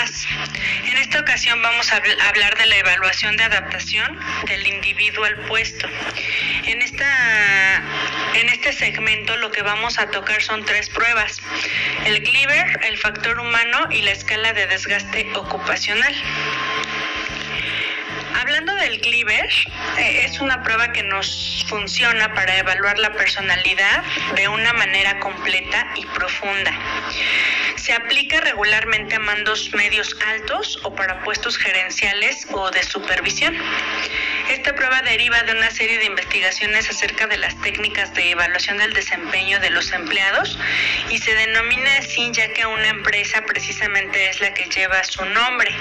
En esta ocasión vamos a hablar de la evaluación de adaptación del individuo al puesto. En, esta, en este segmento lo que vamos a tocar son tres pruebas. El Gliver, el factor humano y la escala de desgaste ocupacional. Hablando del Gliver, eh, es una prueba que nos funciona para evaluar la personalidad de una manera completa y profunda. Se aplica regularmente a mandos medios altos o para puestos gerenciales o de supervisión. Esta prueba deriva de una serie de investigaciones acerca de las técnicas de evaluación del desempeño de los empleados y se denomina así ya que una empresa precisamente es la que lleva su nombre.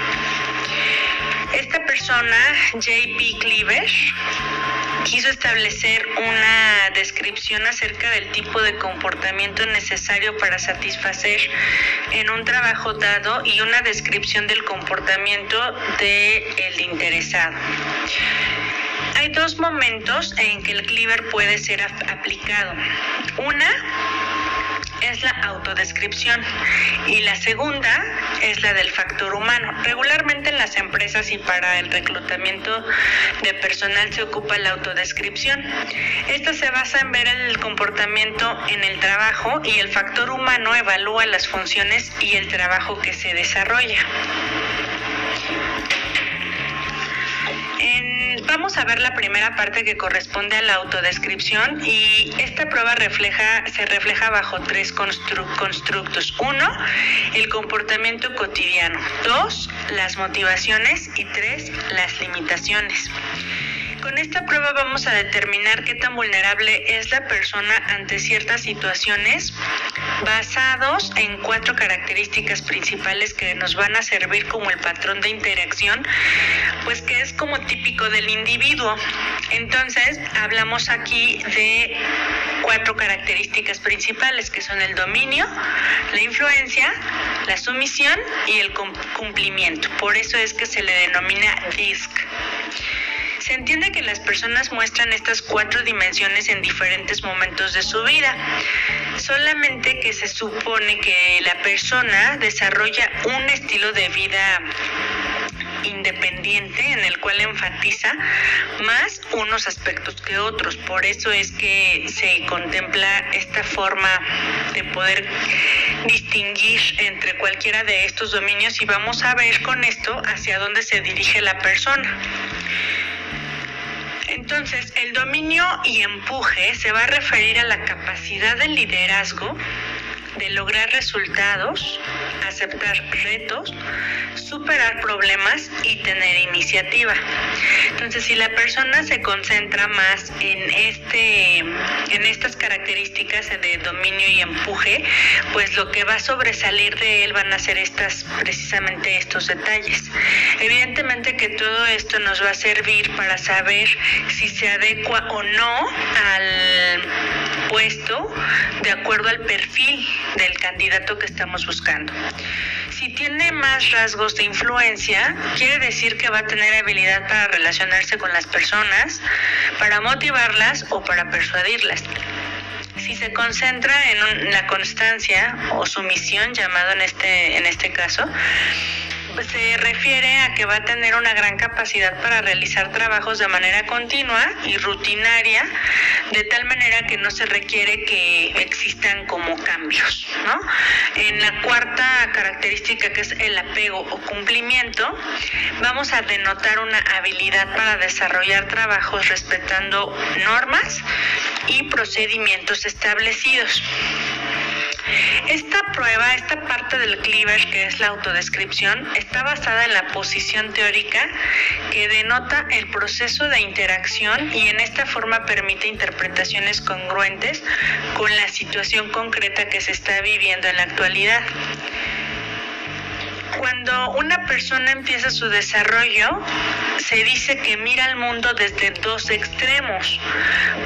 Esta persona, JP Cleaver, quiso establecer una descripción acerca del tipo de comportamiento necesario para satisfacer en un trabajo dado y una descripción del comportamiento del interesado. Hay dos momentos en que el cleaver puede ser aplicado. Una es la autodescripción y la segunda es la del factor humano. Regularmente en las empresas y para el reclutamiento de personal se ocupa la autodescripción. Esta se basa en ver el comportamiento en el trabajo y el factor humano evalúa las funciones y el trabajo que se desarrolla. Vamos a ver la primera parte que corresponde a la autodescripción y esta prueba refleja, se refleja bajo tres constructos. Uno, el comportamiento cotidiano. Dos, las motivaciones y tres, las limitaciones. Con esta prueba vamos a determinar qué tan vulnerable es la persona ante ciertas situaciones basados en cuatro características principales que nos van a servir como el patrón de interacción, pues que es como típico del individuo. Entonces, hablamos aquí de cuatro características principales que son el dominio, la influencia, la sumisión y el cumplimiento. Por eso es que se le denomina DISC. Se entiende que las personas muestran estas cuatro dimensiones en diferentes momentos de su vida, solamente que se supone que la persona desarrolla un estilo de vida independiente en el cual enfatiza más unos aspectos que otros. Por eso es que se contempla esta forma de poder distinguir entre cualquiera de estos dominios y vamos a ver con esto hacia dónde se dirige la persona. Entonces, el dominio y empuje se va a referir a la capacidad de liderazgo, de lograr resultados, aceptar retos, superar problemas y tener iniciativa. Entonces, si la persona se concentra más en este en estas características de dominio y empuje, pues lo que va a sobresalir de él van a ser estas precisamente estos detalles. Evidentemente que todo esto nos va a servir para saber si se adecua o no al puesto de acuerdo al perfil del candidato que estamos buscando. Si tiene más rasgos de influencia, quiere decir que va a tener habilidad para relacionarse con las personas, para motivarlas o para persuadirlas. Si se concentra en la constancia o sumisión, llamado en este, en este caso, pues, se refiere a que va a tener una gran capacidad para realizar trabajos de manera continua y rutinaria, de tal manera que no se requiere que existan como cambios. En la cuarta característica, que es el apego o cumplimiento, vamos a denotar una habilidad para desarrollar trabajos respetando normas y procedimientos establecidos. Esta prueba, esta parte del cleaver que es la autodescripción, está basada en la posición teórica que denota el proceso de interacción y en esta forma permite interpretaciones congruentes con la situación concreta que se está viviendo en la actualidad. Cuando una persona empieza su desarrollo, se dice que mira al mundo desde dos extremos.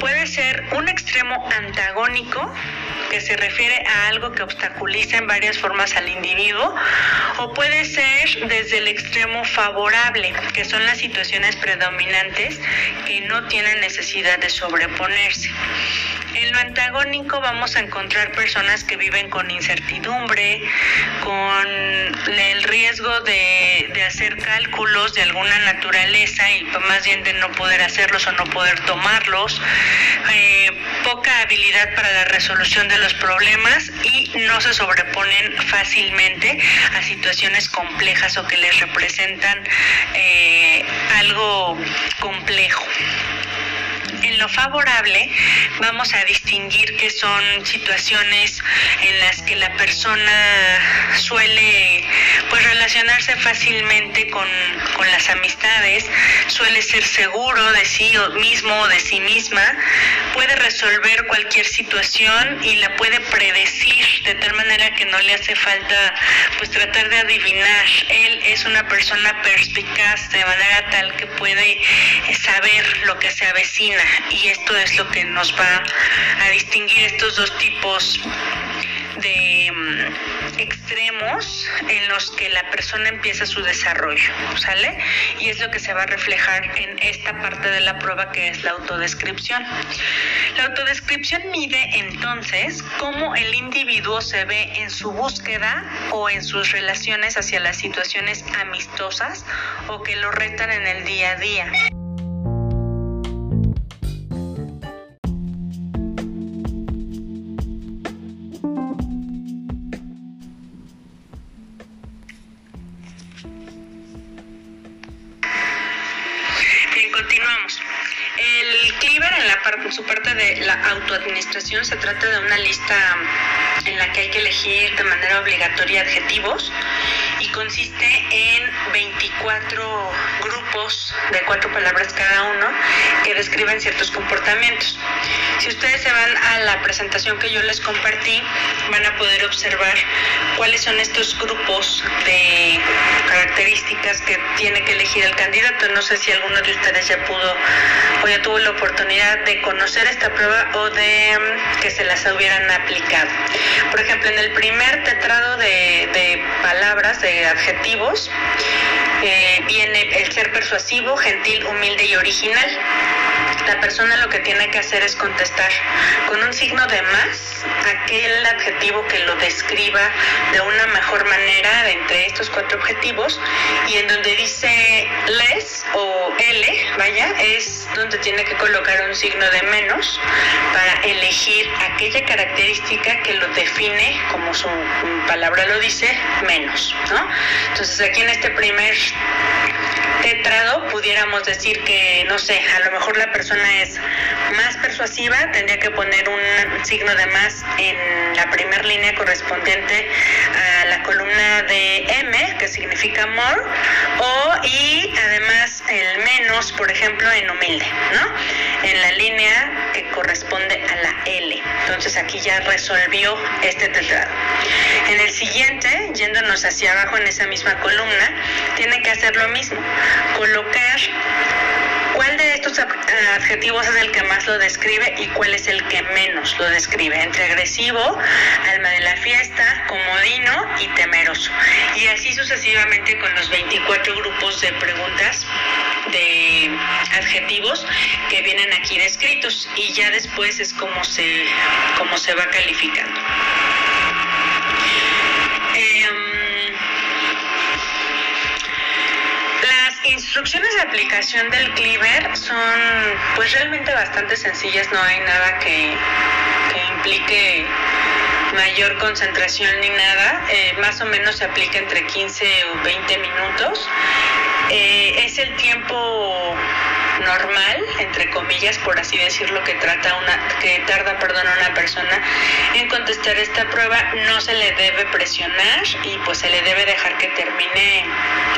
Puede ser un extremo antagónico, que se refiere a algo que obstaculiza en varias formas al individuo, o puede ser desde el extremo favorable, que son las situaciones predominantes que no tienen necesidad de sobreponerse. En lo antagónico vamos a encontrar personas que viven con incertidumbre, con el riesgo de, hacer cálculos de alguna naturaleza y más bien de no poder hacerlos o no poder tomarlos, eh, poca habilidad para la resolución de los problemas y no se sobreponen fácilmente a situaciones complejas o que les representan eh, algo complejo en lo favorable vamos a distinguir que son situaciones en las que la persona suele pues relacionarse fácilmente con, con las amistades, suele ser seguro de sí mismo o de sí misma, puede resolver cualquier situación y la puede predecir de tal manera que no le hace falta pues tratar de adivinar. Él es una persona perspicaz de manera tal que puede saber lo que se avecina y esto es lo que nos va a distinguir estos dos tipos de mm, extremos en los que la persona empieza su desarrollo, ¿sale? Y es lo que se va a reflejar en esta parte de la prueba que es la autodescripción. La autodescripción mide entonces cómo el individuo se ve en su búsqueda o en sus relaciones hacia las situaciones amistosas o que lo retan en el día a día. Autoadministración se trata de una lista en la que hay que elegir de manera obligatoria adjetivos consiste en 24 grupos de cuatro palabras cada uno que describen ciertos comportamientos. Si ustedes se van a la presentación que yo les compartí, van a poder observar cuáles son estos grupos de características que tiene que elegir el candidato. No sé si alguno de ustedes ya pudo o ya tuvo la oportunidad de conocer esta prueba o de mm, que se las hubieran aplicado. Por ejemplo, en el primer tetrado de, de palabras, de adjetivos, eh, viene el ser persuasivo, gentil, humilde y original. La persona lo que tiene que hacer es contestar con un signo de más aquel adjetivo que lo describa de una mejor manera entre estos cuatro objetivos y en donde dice les o L, vaya, es donde tiene que colocar un signo de menos para elegir aquella característica que lo define, como su palabra lo dice, menos, ¿no? Entonces aquí en este primer tetrado pudiéramos decir que, no sé, a lo mejor la persona es más persuasiva, tendría que poner un signo de más en la primera línea correspondiente a la columna de M, que significa more, o y además el menos, por ejemplo, en humilde, ¿no? En la línea que corresponde a la L. Entonces aquí ya resolvió este tetrado. En el siguiente, yéndonos hacia abajo en esa misma columna, tiene que hacer lo mismo, colocar cuál de estos adjetivos es el que más lo describe y cuál es el que menos lo describe. Entre agresivo, alma de la fiesta, comodino y temeroso. Y así sucesivamente con los 24 grupos de preguntas de adjetivos que vienen aquí descritos y ya después es como se, como se va calificando. Instrucciones de aplicación del Cleaver son pues realmente bastante sencillas, no hay nada que, implique mayor concentración ni nada, eh, más o menos se aplica entre 15 o 20 minutos. Eh, es el tiempo normal, entre comillas, por así decirlo, que trata una, que tarda, perdón, una persona en contestar esta prueba, no se le debe presionar y pues se le debe dejar que termine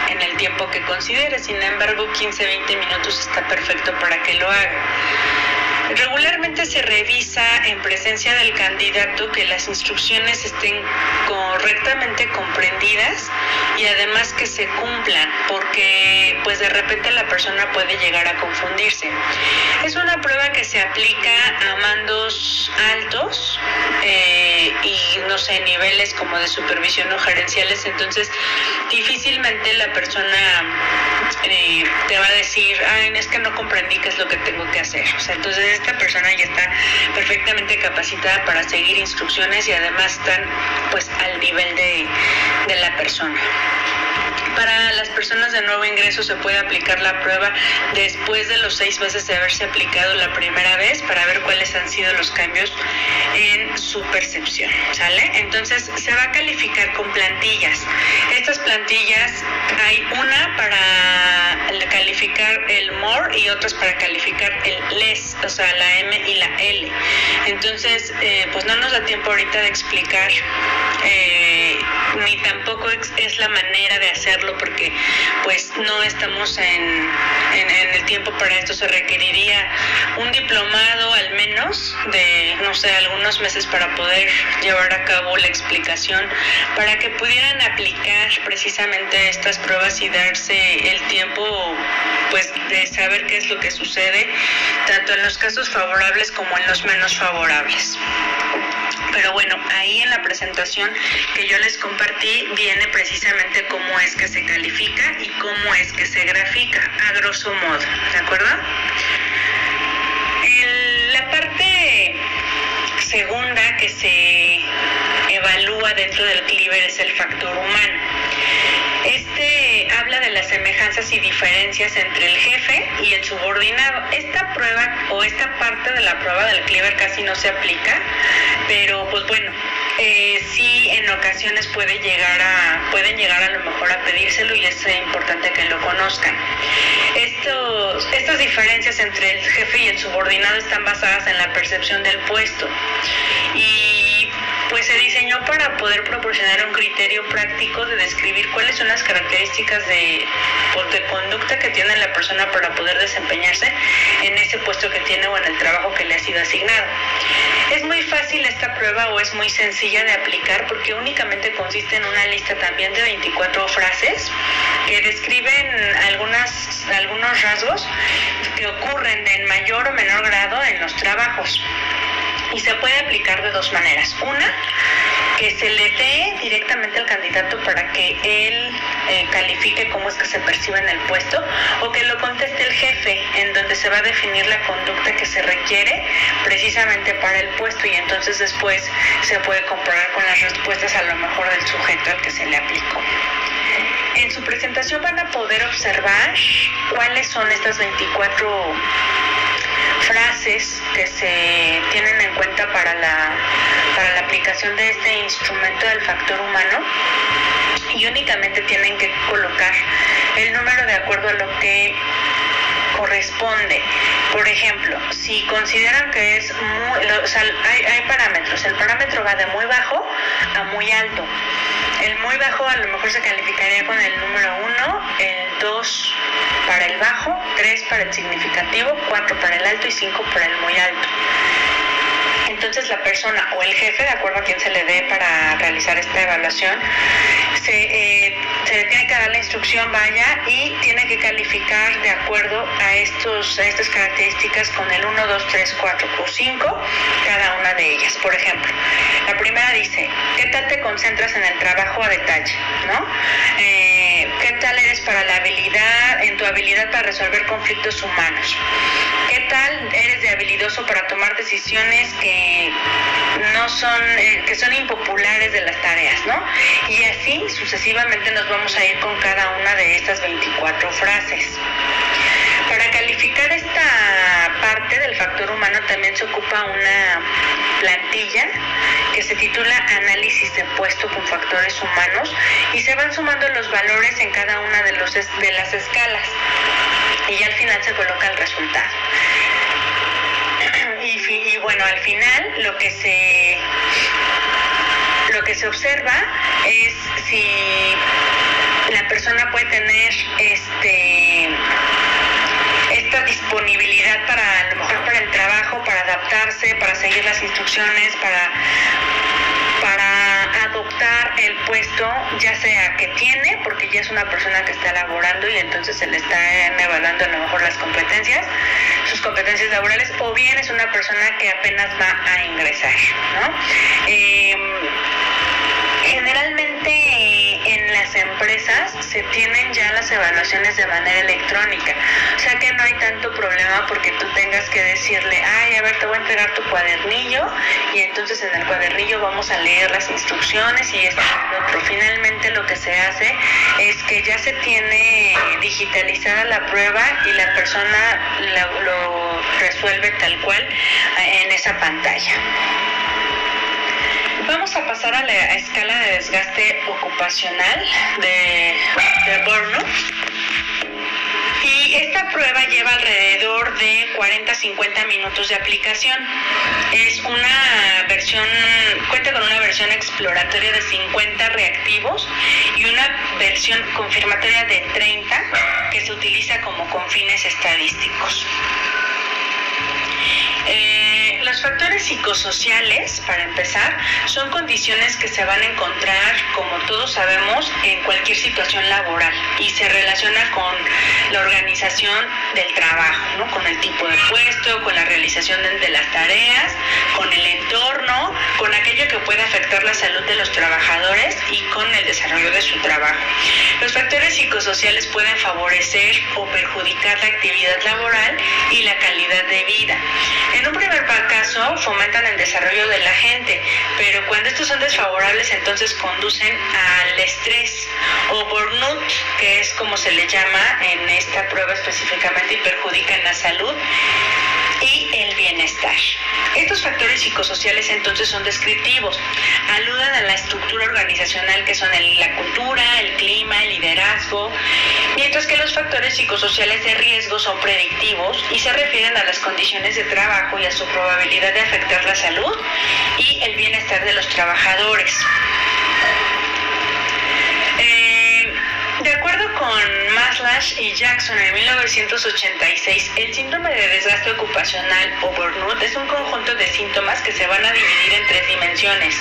en el tiempo que considere. Sin embargo, 15-20 minutos está perfecto para que lo haga. Regularmente se revisa en presencia del candidato que las instrucciones estén correctamente comprendidas y además que se cumplan, porque pues de repente la persona puede llegar a confundirse. Es una prueba que se aplica a mandos altos eh, y no sé, niveles como de supervisión o gerenciales, entonces difícilmente la persona eh, te va a decir, ay, es que no comprendí qué es lo que tengo que hacer. Entonces esta persona ya está perfectamente capacitada para seguir instrucciones y además están pues al nivel de, de la persona. Para las personas de nuevo ingreso se puede aplicar la prueba después de los seis meses de haberse aplicado la primera vez para ver cuáles han sido los cambios en su percepción, ¿sale? Entonces se va a calificar con plantillas. Estas plantillas hay una para calificar el more y otras para calificar el less, o sea, la M y la L. Entonces, eh, pues no nos da tiempo ahorita de explicar. Eh, ni tampoco es la manera de hacerlo porque pues no estamos en, en, el tiempo para esto. Se requeriría un diplomado al menos de, no sé, algunos meses para poder llevar a cabo la explicación, para que pudieran aplicar precisamente estas pruebas y darse el tiempo pues de saber qué es lo que sucede, tanto en los casos favorables como en los menos favorables. Pero bueno, ahí en la presentación que yo les compartí viene precisamente cómo es que se califica y cómo es que se grafica, a grosso modo, ¿de acuerdo? la parte segunda que se evalúa dentro del cleaver es el factor humano. Este habla de las semejanzas y diferencias entre el jefe y el subordinado. Esta prueba o esta parte de la prueba del cleaver casi no se aplica, pero pues bueno, eh, sí en ocasiones puede llegar a, pueden llegar a lo mejor a pedírselo y es importante que lo conozcan. Estos, estas diferencias entre el jefe y el subordinado están basadas en la percepción del puesto y pues se diseñó para poder proporcionar un criterio práctico de describir cuáles son las características de, pues, de conducta que tiene la persona para poder desempeñarse en ese puesto que tiene o en el trabajo que le ha sido asignado. Es muy fácil esta prueba o es muy sencilla de aplicar porque únicamente consiste en una lista también de 24 frases que describen algunos rasgos que ocurren en mayor o menor grado en los trabajos y se puede aplicar de dos maneras. Una, que se le dé directamente al candidato para que él eh, califique cómo es que se percibe en el puesto o que lo conteste el jefe en donde se va a definir la conducta que se requiere precisamente para el puesto y entonces después se puede comparar con las respuestas a lo mejor del sujeto al que se le aplicó. En su presentación van a poder observar cuáles son estas 24 frases que se tienen en cuenta para la, para la aplicación de este instrumento del factor humano y únicamente tienen que colocar el número de acuerdo a lo que corresponde. Por ejemplo, si consideran que es muy, o sea, hay, hay parámetros, el parámetro va de muy bajo a muy alto. El muy bajo a lo mejor se calificaría con el número 1, el 2 para bajo, 3 para el significativo, 4 para el alto y 5 para el muy alto. Entonces la persona o el jefe, de acuerdo a quien se le dé para realizar esta evaluación, se, eh, se tiene que dar la instrucción, vaya, y tiene que calificar de acuerdo a, estos, a estas características con el 1, 2, 3, 4 o 5, cada una de ellas. Por ejemplo, la primera dice, ¿qué tal te concentras en el trabajo a detalle? ¿no? Eh, ¿Qué tal eres para la habilidad, en tu habilidad para resolver conflictos humanos? ¿Qué tal eres de habilidoso para tomar decisiones que no son, eh, que son impopulares de las tareas, ¿no? Y así sucesivamente nos vamos a ir con cada una de estas 24 frases. Para calificar esta parte del factor humano también se ocupa una plantilla que se titula Análisis de puesto con factores humanos y se van sumando los valores en cada una de, los, de las escalas y al final se coloca el resultado. Y, bueno, al final lo que se lo que se observa es si la persona puede tener este disponibilidad para a lo mejor para el trabajo, para adaptarse, para seguir las instrucciones, para para adoptar el puesto, ya sea que tiene, porque ya es una persona que está laborando y entonces se le está evaluando a lo mejor las competencias, sus competencias laborales, o bien es una persona que apenas va a ingresar, ¿no? Em, las empresas se tienen ya las evaluaciones de manera electrónica. O sea que no hay tanto problema porque tú tengas que decirle, ay, a ver, te voy a entregar tu cuadernillo y entonces en el cuadernillo vamos a leer las instrucciones y esto otro. Finalmente lo que se hace es que ya se tiene digitalizada la prueba y la persona lo resuelve tal cual eh, en esa pantalla. Vamos a pasar a la escala de desgaste ocupacional de, de Y esta prueba lleva alrededor de 40-50 minutos de aplicación. Es una versión, cuenta con una versión exploratoria de 50 reactivos y una versión confirmatoria de 30 que se utiliza como con fines estadísticos. Eh, los factores psicosociales, para empezar, son condiciones que se van a encontrar, como todos sabemos, en cualquier situación laboral y se relaciona con la organización del trabajo, ¿no? con el tipo de puesto, con la realización de las tareas, con el entorno, con aquello que puede afectar la salud de los trabajadores y con el desarrollo de su trabajo. Los factores psicosociales pueden favorecer o perjudicar la actividad laboral y la calidad de vida. En un primer caso fomentan el desarrollo de la gente, pero cuando estos son desfavorables entonces conducen al estrés o burnout, que es como se le llama en esta prueba específicamente y perjudican la salud y el bienestar. Estos factores psicosociales entonces son descriptivos, aludan a la estructura organizacional que son la cultura, el clima, el liderazgo, mientras que los factores psicosociales de riesgo son predictivos y se refieren a las condiciones de trabajo y a su probabilidad de afectar la salud y el bienestar de los trabajadores. De acuerdo con Maslash y Jackson en 1986, el síndrome de desgaste ocupacional o burnout es un conjunto de síntomas que se van a dividir en tres dimensiones.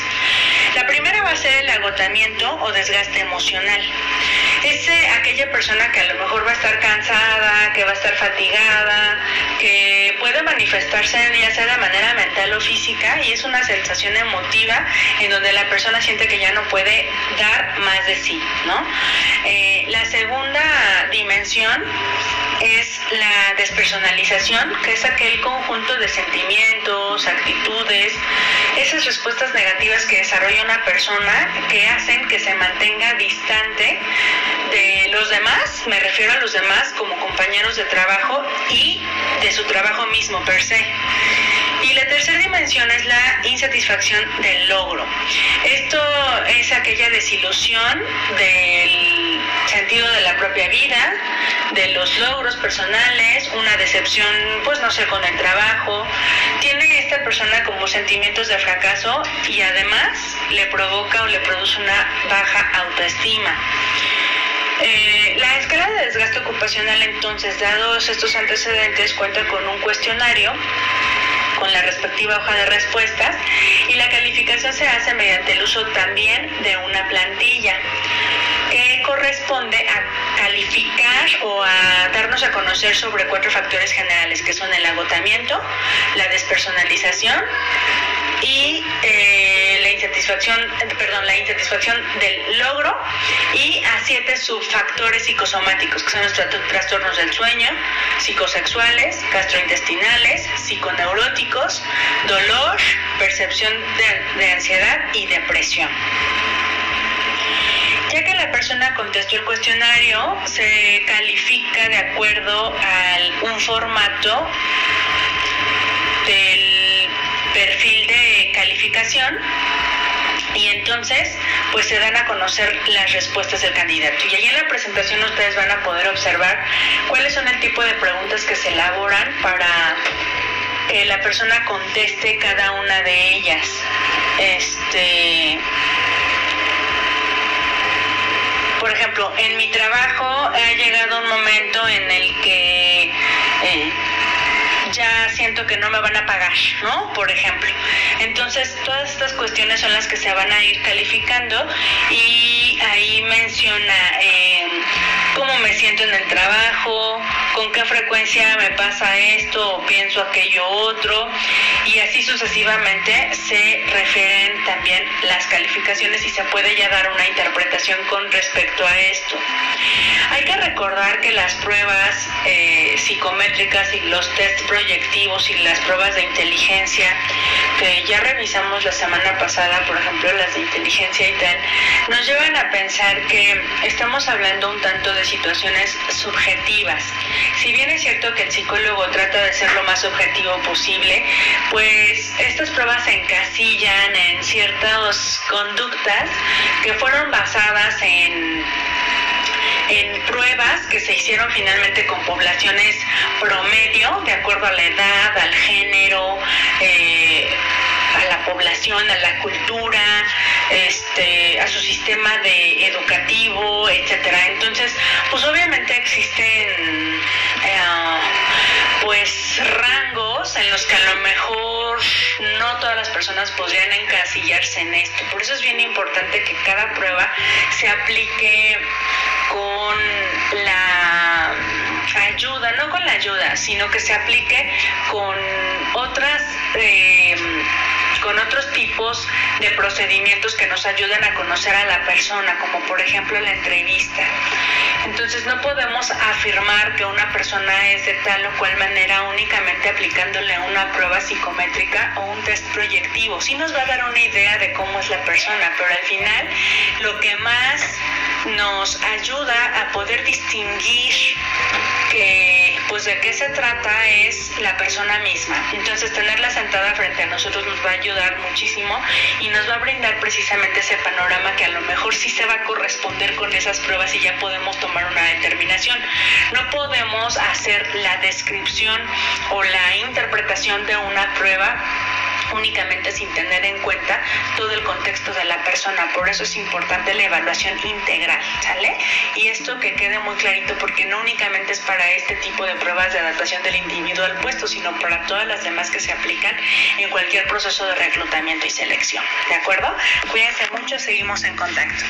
La primera va a ser el agotamiento o desgaste emocional. Es eh, aquella persona que a lo mejor va a estar cansada, que va a estar fatigada, que puede manifestarse ya sea de manera mental o física y es una sensación emotiva en donde la persona siente que ya no puede dar más de sí, ¿no? Eh, la segunda dimensión es la despersonalización, que es aquel conjunto de sentimientos, actitudes, esas respuestas negativas que desarrolla una persona que hacen que se mantenga distante de los demás, me refiero a los demás como compañeros de trabajo y de su trabajo mismo per se. Y la tercera dimensión es la insatisfacción del logro. Esto es aquella desilusión del sentido de la propia vida, de los logros personales, una decepción, pues no sé, con el trabajo. Tiene esta persona como sentimientos de fracaso y además le provoca o le produce una baja autoestima. Eh, la escala de desgaste ocupacional entonces, dados estos antecedentes, cuenta con un cuestionario con la respectiva hoja de respuestas y la calificación se hace mediante el uso también de una plantilla que corresponde a calificar o a darnos a conocer sobre cuatro factores generales que son el agotamiento, la despersonalización y eh, insatisfacción, perdón, la insatisfacción del logro y a siete subfactores psicosomáticos que son los trastornos del sueño, psicosexuales, gastrointestinales, psiconeuróticos, dolor, percepción de ansiedad y depresión. Ya que la persona contestó el cuestionario, se califica de acuerdo a un formato del perfil de calificación y entonces pues se dan a conocer las respuestas del candidato. Y ahí en la presentación ustedes van a poder observar cuáles son el tipo de preguntas que se elaboran para que la persona conteste cada una de ellas. Este por ejemplo, en mi trabajo ha llegado un momento en el que siento que no me van a pagar, ¿no? Por ejemplo. Entonces, todas estas cuestiones son las que se van a ir calificando y ahí menciona eh, cómo me siento en el trabajo, con qué frecuencia me pasa esto o pienso aquello otro y así sucesivamente se refieren también las calificaciones y se puede ya dar una interpretación con respecto a esto. Hay que recordar que las pruebas eh, psicométricas y los test proyectivos y las pruebas de inteligencia que ya revisamos la semana pasada, por ejemplo las de inteligencia y tal, nos llevan a pensar que estamos hablando un tanto de situaciones subjetivas. Si bien es cierto que el psicólogo trata de ser lo más objetivo posible, pues estas pruebas se encasillan en ciertas conductas que fueron basadas en en pruebas que se hicieron finalmente con poblaciones promedio, de acuerdo a la edad, al género, eh, a la población, a la cultura, este, a su sistema de educativo, etcétera. Entonces, pues obviamente existen eh, pues rangos en los que a lo mejor no todas las personas podrían encasillarse en esto. Por eso es bien importante que cada prueba se aplique con la ayuda, no con la ayuda, sino que se aplique con otras eh, con otros tipos de procedimientos que nos ayuden a conocer a la persona, como por ejemplo la entrevista. Entonces no podemos afirmar que una persona es de tal o cual manera únicamente aplicándole una prueba psicométrica o un test proyectivo. Sí nos va a dar una idea de cómo es la persona, pero al final lo que más nos ayuda a poder distinguir que pues de qué se trata es la persona misma. Entonces tenerla sentada frente a nosotros nos va a ayudar muchísimo y nos va a brindar precisamente ese panorama que a lo mejor sí se va a corresponder con esas pruebas y ya podemos tomar una determinación. No podemos hacer la descripción o la interpretación de una prueba únicamente sin tener en cuenta todo el contexto de la persona. Por eso es importante la evaluación integral, ¿sale? Y esto que quede muy clarito porque no únicamente es para este tipo de pruebas de adaptación del individuo al puesto, sino para todas las demás que se aplican en cualquier proceso de reclutamiento y selección. ¿De acuerdo? Cuídense mucho, seguimos en contacto.